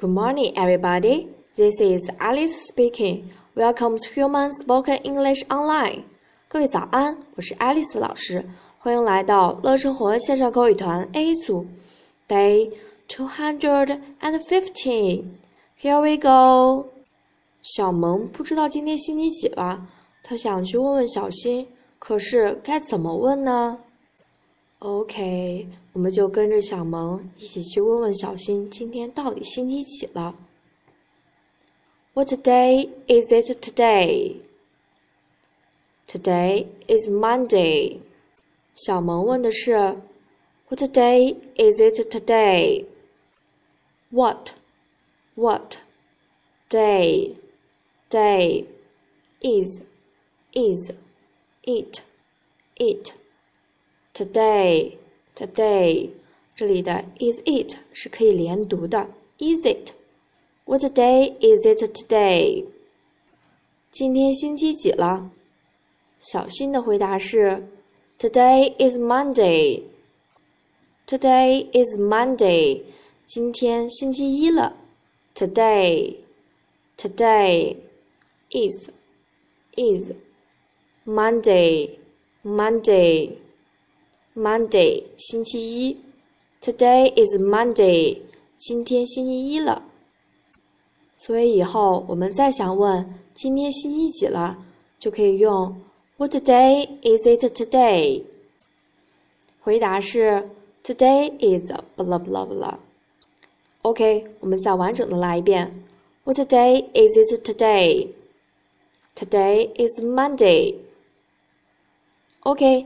Good morning, everybody. This is Alice speaking. Welcome to Human Spoken English Online. 各位早安，我是 Alice 老师，欢迎来到乐生活线上口语团 A 组，Day two hundred and fifteen. Here we go. 小萌不知道今天星期几了，他想去问问小新，可是该怎么问呢？OK，我们就跟着小萌一起去问问小新，今天到底星期几了？What day is it today? Today is Monday. 小萌问的是，What day is it today? What, what, day, day, is, is, it, it, today, today. 这里的 is it 是可以连读的，is it? What day is it today? 今天星期几了？小新的回答是：Today is Monday. Today is Monday. 今天星期一了。Today, today is is Monday, Monday, Monday 星期一。Today is Monday. 今天星期一了。所以以后我们再想问今天星期几了，就可以用。What day is it today？回答是 Today is blah blah blah。OK，我们再完整的来一遍。What day is it today? Today is Monday. OK,